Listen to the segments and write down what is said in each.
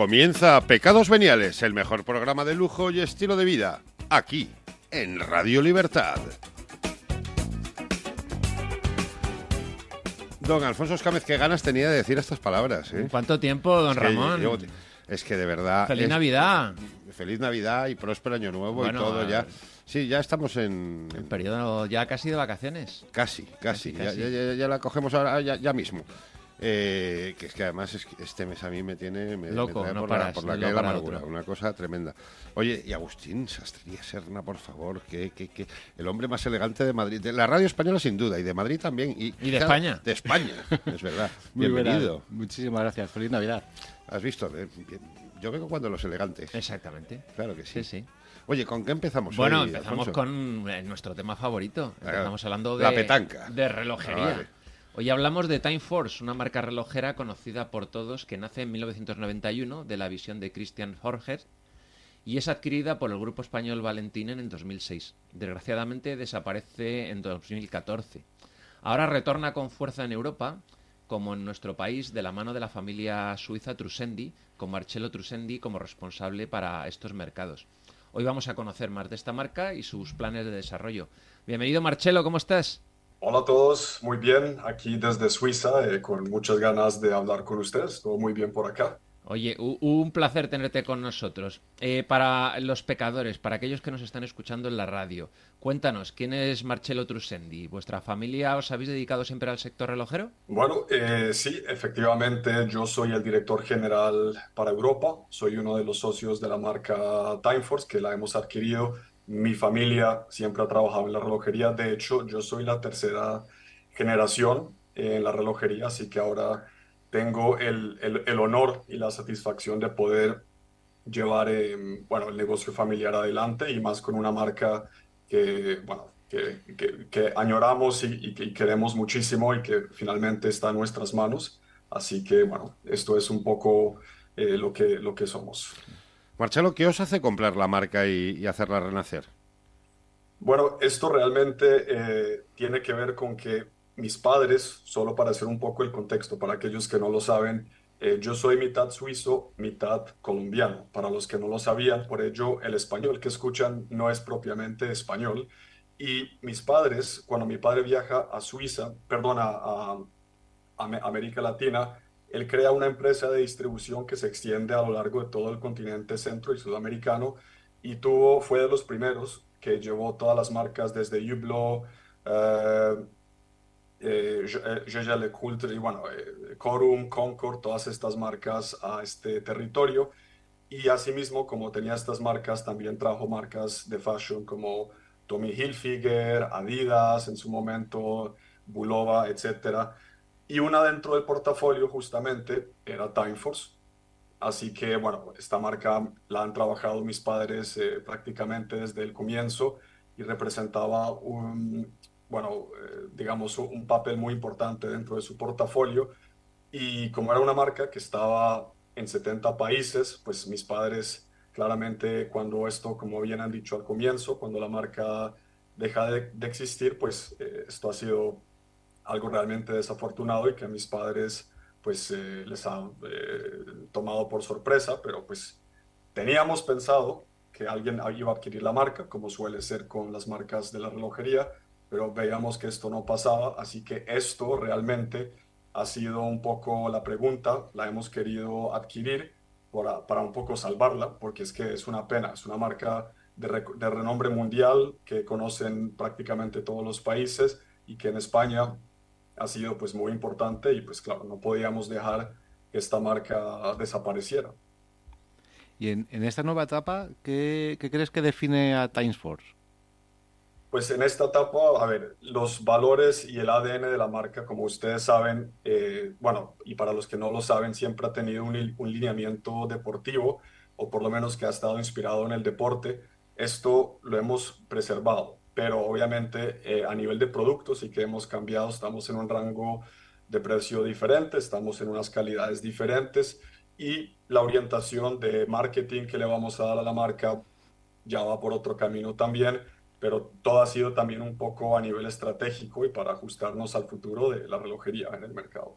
Comienza Pecados Veniales, el mejor programa de lujo y estilo de vida, aquí, en Radio Libertad. Don Alfonso Escámez, qué ganas tenía de decir estas palabras. ¿eh? ¿Cuánto tiempo, don Es que Ramón? yo- es que de verdad. Feliz es- Navidad. Feliz Navidad y próspero año nuevo Bueno, y todo ya. eh, Sí, ya estamos en. El periodo ya casi de vacaciones. Casi, casi. Casi, Ya, casi. ya- ya- ya la cogemos ahora, ya mismo. Eh, que es que además es que este mes a mí me tiene me, me Loco, trae no por, la, por calle de la amargura, otro. una cosa tremenda. Oye, y Agustín Sastría Serna, por favor, que, que, que el hombre más elegante de Madrid, de la radio española sin duda, y de Madrid también. Y, Y de España. De España, es verdad. Muy Bienvenido. Muchísimas gracias. Feliz Navidad. ¿Has visto? Eh. Yo vengo cuando los elegantes. Exactamente. Claro que sí. Sí, sí. Oye, ¿con qué empezamos Bueno, hoy, empezamos Alfonso? con eh, nuestro tema favorito. Estamos hablando de, la petanca. de relojería. Ah, vale. Hoy hablamos de Time Force, una marca relojera conocida por todos que nace en 1991 de la visión de Christian Horger y es adquirida por el grupo español Valentinen en 2006. Desgraciadamente desaparece en 2014. Ahora retorna con fuerza en Europa, como en nuestro país, de la mano de la familia suiza Trusendi, con Marcello Trusendi como responsable para estos mercados. Hoy vamos a conocer más de esta marca y sus planes de desarrollo. Bienvenido Marcello, ¿cómo estás? Hola a todos, muy bien, aquí desde Suiza, eh, con muchas ganas de hablar con ustedes, todo muy bien por acá. Oye, un placer tenerte con nosotros. Eh, para los pecadores, para aquellos que nos están escuchando en la radio, cuéntanos, ¿quién es Marcello Trusendi? ¿Vuestra familia os habéis dedicado siempre al sector relojero? Bueno, eh, sí, efectivamente, yo soy el director general para Europa, soy uno de los socios de la marca Timeforce, que la hemos adquirido. Mi familia siempre ha trabajado en la relojería, de hecho, yo soy la tercera generación en la relojería, así que ahora tengo el, el- el honor y la satisfacción de poder llevar eh, bueno, el negocio familiar adelante y más con una marca que, bueno, que, que- que añoramos y, y que queremos muchísimo y que finalmente está en nuestras manos. Así que, bueno, esto es un poco eh, lo que, lo que somos. Marcelo, ¿qué os hace comprar la marca y, y hacerla renacer? Bueno, esto realmente eh, tiene que ver con que mis padres, solo para hacer un poco el contexto, para aquellos que no lo saben, eh, yo soy mitad suizo, mitad colombiano. Para los que no lo sabían, por ello el español que escuchan no es propiamente español. Y mis padres, cuando mi padre viaja a Suiza, perdona, a, a Am- América Latina, él crea una empresa de distribución que se extiende a lo largo de todo el continente centro y sudamericano y tuvo, fue de los primeros que llevó todas las marcas desde Hublot, eh, eh, Je- Jaeger LeCoultre y bueno, eh, Corum, Concord, todas estas marcas a este territorio. Y asimismo, como tenía estas marcas, también trajo marcas de fashion como Tommy Hilfiger, Adidas en su momento, Bulova, etcétera. Y una dentro del portafolio justamente era Timeforce. Así que, bueno, esta marca la han trabajado mis padres eh, prácticamente desde el comienzo y representaba un, bueno, eh, digamos, un papel muy importante dentro de su portafolio. Y como era una marca que estaba en 70 países, pues mis padres, claramente, cuando esto, como bien han dicho al comienzo, cuando la marca deja de, de existir, pues eh, esto ha sido algo realmente desafortunado y que a mis padres pues eh, les ha eh, tomado por sorpresa, pero pues teníamos pensado que alguien iba a adquirir la marca, como suele ser con las marcas de la relojería, pero veíamos que esto no pasaba, así que esto realmente ha sido un poco la pregunta, la hemos querido adquirir para, para un poco salvarla, porque es que es una pena, es una marca de, rec- de renombre mundial que conocen prácticamente todos los países y que en España ha sido pues muy importante y pues claro, no podíamos dejar que esta marca desapareciera. Y en, en esta nueva etapa, ¿qué, qué crees que define a Timesforce? Pues en esta etapa, a ver, los valores y el ADN de la marca, como ustedes saben, eh, bueno, y para los que no lo saben, siempre ha tenido un, un lineamiento deportivo, o por lo menos que ha estado inspirado en el deporte. Esto lo hemos preservado, pero obviamente eh, a nivel de productos sí que hemos cambiado, estamos en un rango de precio diferente, estamos en unas calidades diferentes y la orientación de marketing que le vamos a dar a la marca ya va por otro camino también pero todo ha sido también un poco a nivel estratégico y para ajustarnos al futuro de la relojería en el mercado.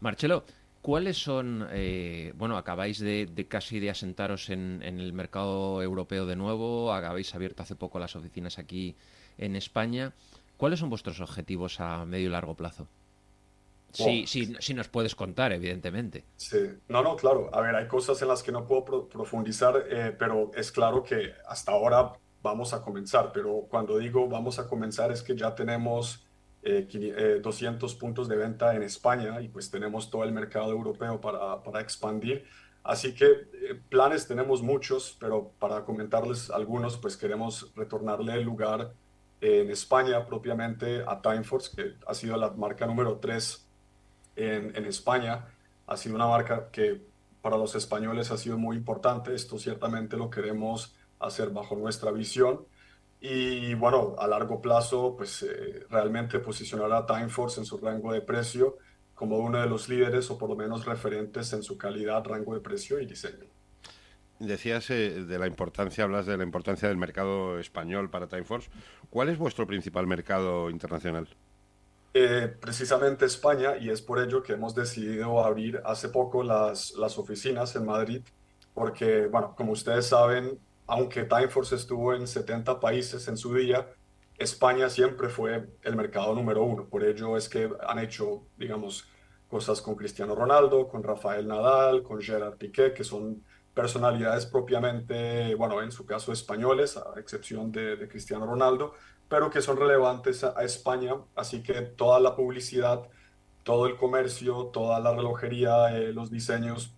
Marcelo, ¿Cuáles son, eh, bueno, acabáis de, casi de asentaros en, el mercado europeo de nuevo, habéis abierto hace poco las oficinas aquí en España. ¿Cuáles son vuestros objetivos a medio y largo plazo? Sí, sí, nos puedes contar, evidentemente. Sí, no, no, claro. A ver, hay cosas en las que no puedo profundizar, eh, pero es claro que hasta ahora vamos a comenzar. Pero cuando digo vamos a comenzar es que ya tenemos 200 eh, eh, puntos de venta en España y pues tenemos todo el mercado europeo para, para expandir. Así que planes tenemos muchos, pero para comentarles algunos, pues queremos retornarle el lugar en España propiamente a Timeforce, que ha sido la marca número 3 en, España. Ha sido una marca que para los españoles ha sido muy importante. Esto ciertamente lo queremos hacer bajo nuestra visión. Y bueno, a largo plazo, pues eh, realmente posicionar a Timeforce en su rango de precio como uno de los líderes o por lo menos referentes en su calidad, rango de precio y diseño. Decías eh, de la importancia, hablas de la importancia del mercado español para Timeforce. ¿Cuál es vuestro principal mercado internacional? Eh, precisamente España y es por ello que hemos decidido abrir hace poco las, las oficinas en Madrid porque, bueno, como ustedes saben, aunque Timeforce estuvo en 70 países en su día, España siempre fue el mercado número uno. Por ello es que han hecho, digamos, cosas con Cristiano Ronaldo, con Rafael Nadal, con Gerard Piqué, que son personalidades propiamente, bueno, en su caso españoles, a excepción de, de Cristiano Ronaldo, pero que son relevantes a, España, así que toda la publicidad, todo el comercio, toda la relojería, eh, los diseños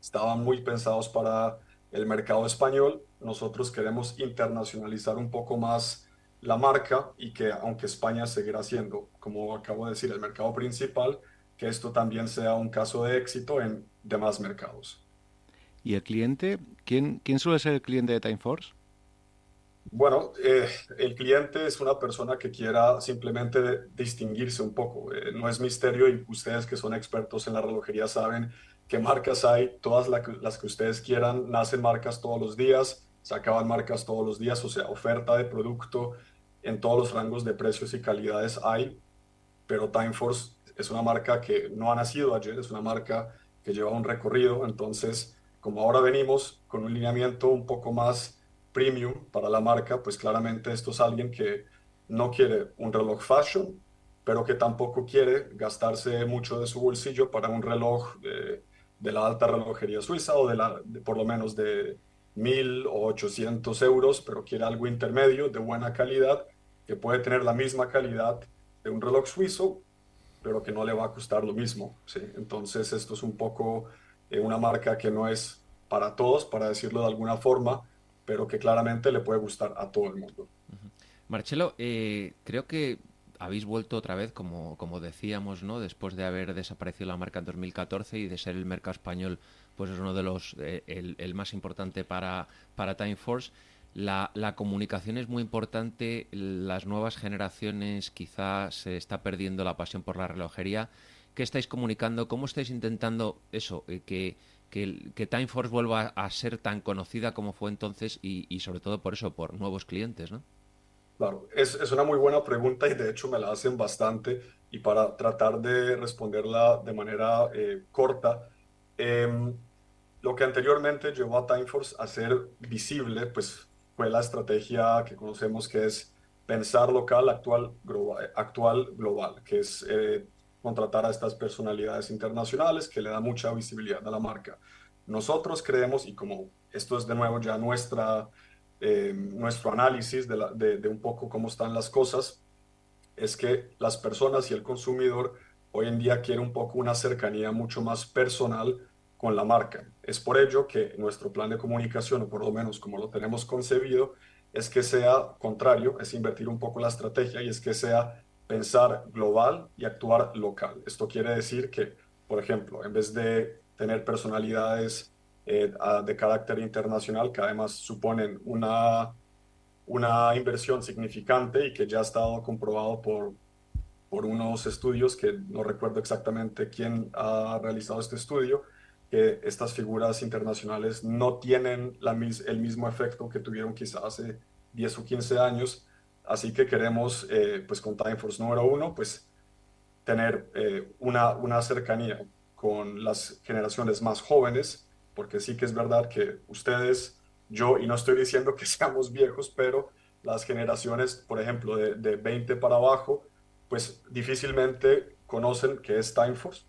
estaban muy pensados para el mercado español. Nosotros queremos internacionalizar un poco más la marca y que aunque España seguirá siendo, como acabo de decir, el mercado principal, que esto también sea un caso de éxito en demás mercados. ¿Y el cliente? ¿Quién, quién suele ser el cliente de Timeforce? Bueno, eh, el cliente es una persona que quiera simplemente distinguirse un poco. Eh, no es misterio y ustedes que son expertos en la relojería saben qué marcas hay, todas las que ustedes quieran, nacen marcas todos los días, se acaban marcas todos los días, o sea, oferta de producto en todos los rangos de precios y calidades hay, pero Timeforce es una marca que no ha nacido ayer, es una marca que lleva un recorrido, entonces como ahora venimos con un lineamiento un poco más premium para la marca, pues claramente esto es alguien que no quiere un reloj fashion, pero que tampoco quiere gastarse mucho de su bolsillo para un reloj de, la alta relojería suiza o de, la, por lo menos de mil o 800 euros, pero quiere algo intermedio de buena calidad, que puede tener la misma calidad de un reloj suizo, pero que no le va a costar lo mismo. ¿sí? Entonces esto es un poco eh, una marca que no es para todos, para decirlo de alguna forma, pero que claramente le puede gustar a todo el mundo. Marcelo, eh, creo que habéis vuelto otra vez, como, como decíamos, ¿no? después de haber desaparecido la marca en 2014 y de ser el mercado español, pues es uno de los, eh, el, más importante para, para Time Force. La, la, comunicación es muy importante, las nuevas generaciones quizás se está perdiendo la pasión por la relojería. ¿Qué estáis comunicando? ¿Cómo estáis intentando eso? Eh, que que, que Timeforce vuelva a, ser tan conocida como fue entonces y, sobre todo por eso, por nuevos clientes, ¿no? Claro, es, es, una muy buena pregunta y de hecho me la hacen bastante y para tratar de responderla de manera eh, corta, em, lo que anteriormente llevó a Timeforce a ser visible, pues fue la estrategia que conocemos que es pensar local, actual, global, actual, global que es eh, contratar a estas personalidades internacionales que le da mucha visibilidad a la marca. Nosotros creemos, y como esto es de nuevo ya nuestra, eh, nuestro análisis de, de, un poco cómo están las cosas, es que las personas y el consumidor hoy en día quiere un poco una cercanía mucho más personal con la marca. Es por ello que nuestro plan de comunicación, o por lo menos como lo tenemos concebido, es que sea contrario, es invertir un poco la estrategia y es que sea pensar global y actuar local. Esto quiere decir que, por ejemplo, en vez de tener personalidades eh, de carácter internacional que además suponen una, una inversión significante y que ya ha estado comprobado por, por unos estudios que no recuerdo exactamente quién ha realizado este estudio, que estas figuras internacionales no tienen la, el mismo efecto que tuvieron quizás hace 10 o 15 años Así que queremos, eh, pues con Timeforce número uno, pues tener eh, una, una cercanía con las generaciones más jóvenes, porque sí que es verdad que ustedes, yo, y no estoy diciendo que seamos viejos, pero las generaciones, por ejemplo, de, de 20 para abajo, pues difícilmente conocen qué es Timeforce.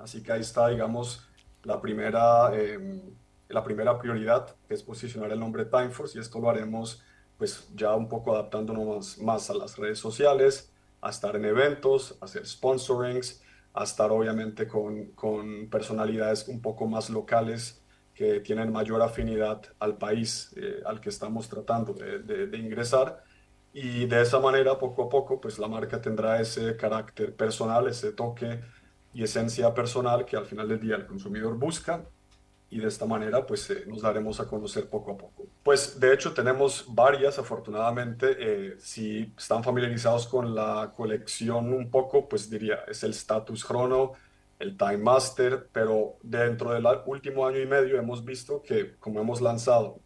Así que ahí está, digamos, la primera, em, la primera prioridad, que es posicionar el nombre Timeforce, y esto lo haremos pues ya un poco adaptándonos más, a las redes sociales, a estar en eventos, a hacer sponsorings, a estar obviamente con, con personalidades un poco más locales que tienen mayor afinidad al país eh, al que estamos tratando de, de, ingresar. Y de esa manera, poco a poco, pues la marca tendrá ese carácter personal, ese toque y esencia personal que al final del día el consumidor busca y de esta manera pues eh, nos daremos a conocer poco a poco. Pues de hecho tenemos varias afortunadamente, eh, si están familiarizados con la colección un poco pues diría es el Status Chrono, el Time Master, pero dentro del último año y medio hemos visto que como hemos lanzado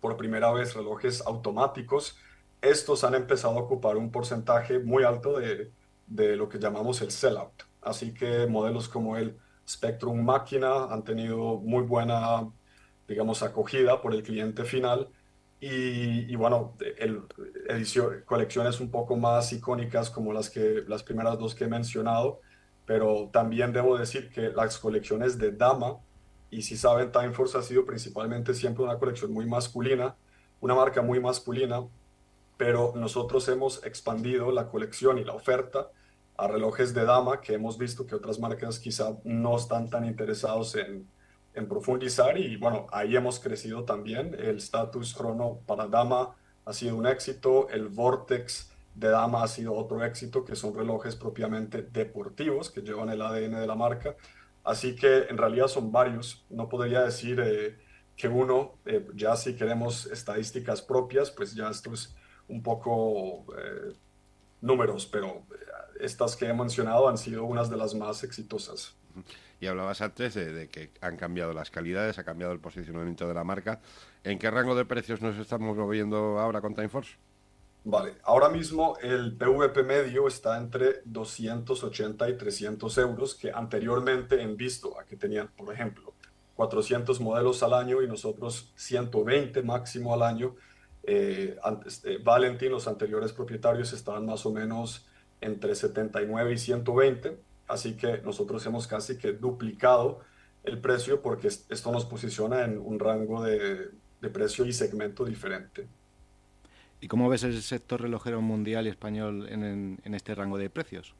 por primera vez relojes automáticos, estos han empezado a ocupar un porcentaje muy alto de, de lo que llamamos el sellout. Así que modelos como el Spectrum Máquina han tenido muy buena, digamos, acogida por el cliente final. Y, bueno, el, edición, colecciones un poco más icónicas como las, que, las primeras dos que he mencionado, pero también debo decir que las colecciones de dama, y si saben, Time Force ha sido principalmente siempre una colección muy masculina, una marca muy masculina, pero nosotros hemos expandido la colección y la oferta a relojes de dama que hemos visto que otras marcas quizá no están tan interesados en, en profundizar y bueno, ahí hemos crecido también. El Status Chrono para dama ha sido un éxito, el Vortex de dama ha sido otro éxito, que son relojes propiamente deportivos que llevan el ADN de la marca. Así que en realidad son varios. No podría decir eh, que uno, eh, ya si queremos estadísticas propias, pues ya esto es un poco eh, números, pero estas que he mencionado han sido unas de las más exitosas. Y hablabas antes de, que han cambiado las calidades, ha cambiado el posicionamiento de la marca. ¿En qué rango de precios nos estamos moviendo ahora con Timeforce? Vale, ahora mismo el PVP medio está entre 280 y 300 euros, que anteriormente en visto a que tenían, por ejemplo, 400 modelos al año y nosotros 120 máximo al año. Eh, antes, eh, Valentín, los anteriores propietarios, estaban más o menos entre 79 y 120, así que nosotros hemos casi que duplicado el precio porque esto nos posiciona en un rango de, precio y segmento diferente. ¿Y cómo ves el sector relojero mundial y español en, este rango de precios?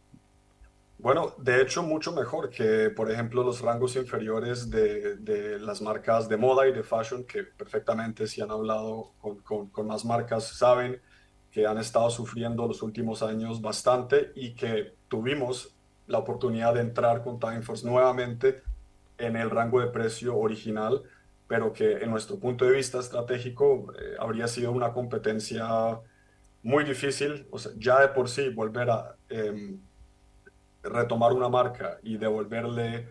Bueno, de hecho, mucho mejor que, por ejemplo, los rangos inferiores de, las marcas de moda y de fashion, que perfectamente si han hablado con, con más marcas saben que han estado sufriendo los últimos años bastante y que tuvimos la oportunidad de entrar con Timeforce nuevamente en el rango de precio original, pero que en nuestro punto de vista estratégico eh, habría sido una competencia muy difícil. O sea, ya de por sí volver a em, retomar una marca y devolverle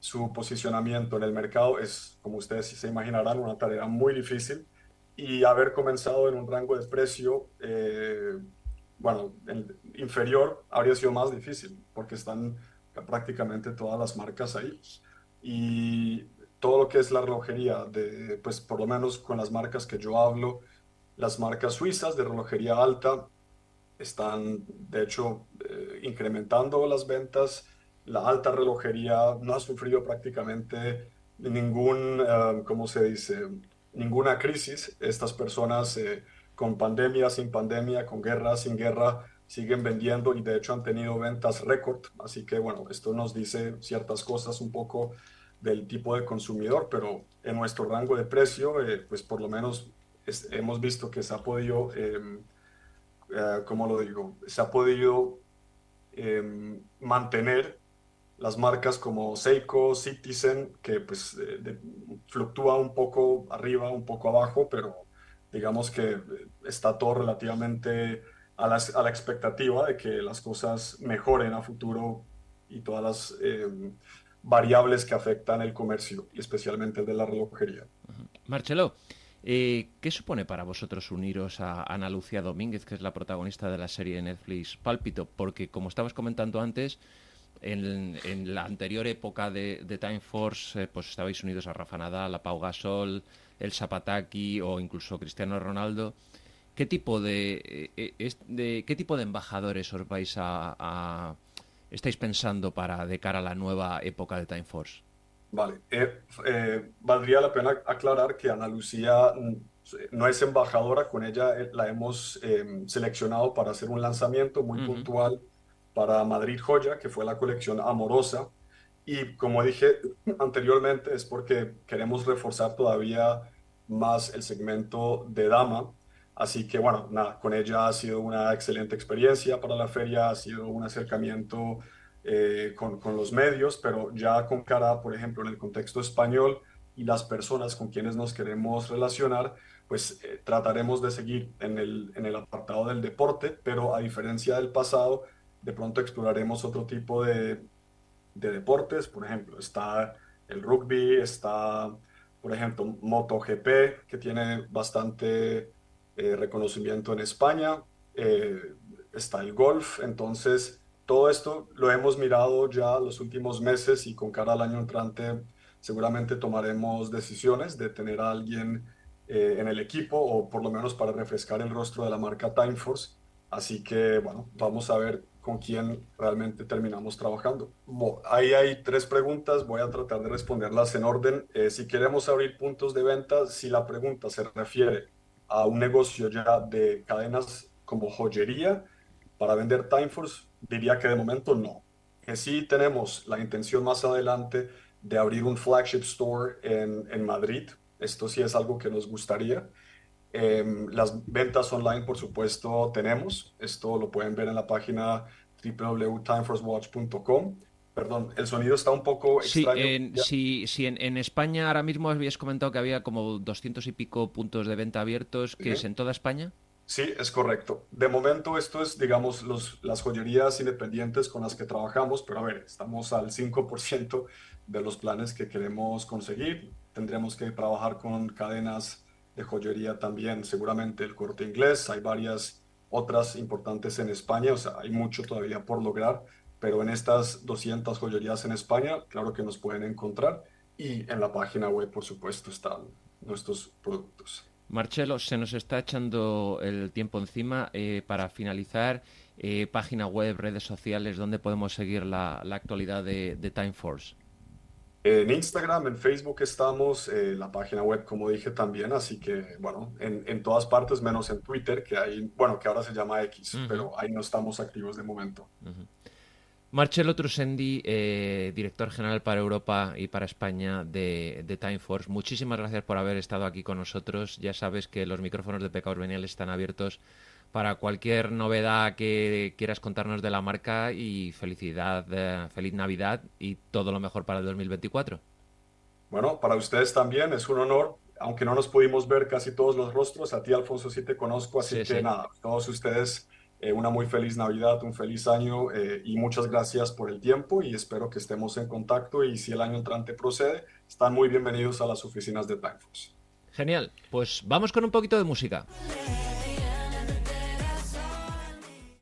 su posicionamiento en el mercado es, como ustedes se imaginarán, una tarea muy difícil y haber comenzado en un rango de precio, eh, bueno, inferior habría sido más difícil porque están prácticamente todas las marcas ahí. Y todo lo que es la relojería, de, pues por lo menos con las marcas que yo hablo, las marcas suizas de relojería alta están de hecho eh, incrementando las ventas. La alta relojería no ha sufrido prácticamente ningún, uh, ¿cómo se dice? ninguna crisis. Estas personas eh, con pandemia, sin pandemia, con guerra, sin guerra, siguen vendiendo y de hecho han tenido ventas récord. Así que bueno, esto nos dice ciertas cosas un poco del tipo de consumidor, pero en nuestro rango de precio, eh, pues por lo menos hemos visto que se ha podido, eh, eh, ¿cómo lo digo? Se ha podido em, mantener las marcas como Seiko, Citizen, que pues fluctúa un poco arriba, un poco abajo, pero digamos que está todo relativamente a la, a la expectativa de que las cosas mejoren a futuro y todas las em, variables que afectan el comercio, y especialmente el de la relojería. Marcelo, eh, ¿qué supone para vosotros uniros a Ana Lucía Domínguez, que es la protagonista de la serie de Netflix Pálpito? Porque, como estabas comentando antes, en, la anterior época de, Time Force, eh, pues estabais unidos a Rafa Nadal, a Pau Gasol, el Zapataki o incluso Cristiano Ronaldo. ¿Qué tipo de, eh, de qué tipo de embajadores os vais a, estáis pensando para de cara a la nueva época de Time Force? Vale, valdría la pena aclarar que Ana Lucía mm, no es embajadora, con ella la hemos seleccionado para hacer un lanzamiento muy puntual para Madrid Joya, que fue la colección Amorosa. Y como dije anteriormente, es porque queremos reforzar todavía más el segmento de dama. Así que bueno, nada, con ella ha sido una excelente experiencia para la feria, ha sido un acercamiento eh, con, con, los medios, pero ya con cara, por ejemplo, en el contexto español y las personas con quienes nos queremos relacionar, pues eh, trataremos de seguir en el, en el apartado del deporte, pero a diferencia del pasado, de pronto exploraremos otro tipo de, deportes, por ejemplo, está el rugby, está, por ejemplo, MotoGP, que tiene bastante eh, reconocimiento en España, eh, está el golf, entonces todo esto lo hemos mirado ya los últimos meses y con cara al año entrante seguramente tomaremos decisiones de tener a alguien eh, en el equipo o por lo menos para refrescar el rostro de la marca Time Force. Así que bueno, vamos a ver con quién realmente terminamos trabajando. ahí hay tres preguntas, voy a tratar de responderlas en orden. Eh, si queremos abrir puntos de venta, si la pregunta se refiere a un negocio ya de cadenas como joyería para vender Timeforce, diría que de momento no. Que sí tenemos la intención más adelante de abrir un flagship store en, en Madrid. Esto sí es algo que nos gustaría. Em, las ventas online, por supuesto, tenemos. Esto lo pueden ver en la página www.timeforcewatch.com. Perdón, el sonido está un poco extraño. Sí, en, en, España ahora mismo habías comentado que había como 200 y pico puntos de venta abiertos, que es en toda España. Sí, es correcto. De momento esto es, digamos, los, las joyerías independientes con las que trabajamos, pero a ver, estamos al 5% de los planes que queremos conseguir. Tendremos que trabajar con cadenas de joyería también, seguramente el corte inglés, hay varias otras importantes en España, o sea, hay mucho todavía por lograr, pero en estas 200 joyerías en España, claro que nos pueden encontrar y en la página web, por supuesto, están nuestros productos. Marcelo, se nos está echando el tiempo encima. Eh, para finalizar, eh, página web, redes sociales, ¿dónde podemos seguir la, actualidad de, de Time Force? En Instagram, en Facebook estamos, eh, la página web, como dije también, así que, bueno, en, en, todas partes, menos en Twitter, que hay, bueno, que ahora se llama X, pero ahí no estamos activos de momento. Marcelo Trusendi, eh, director general para Europa y para España de, de, Time Force, muchísimas gracias por haber estado aquí con nosotros. Ya sabes que los micrófonos de Pecados Veniales están abiertos para cualquier novedad que quieras contarnos de la marca y felicidad, eh, feliz Navidad y todo lo mejor para el 2024. Bueno, para ustedes también es un honor, aunque no nos pudimos ver casi todos los rostros, a ti Alfonso sí te conozco, así que nada, todos ustedes eh, una muy feliz Navidad, un feliz año eh, y muchas gracias por el tiempo y espero que estemos en contacto y si el año entrante procede, están muy bienvenidos a las oficinas de Timeforce. Genial, pues vamos con un poquito de música.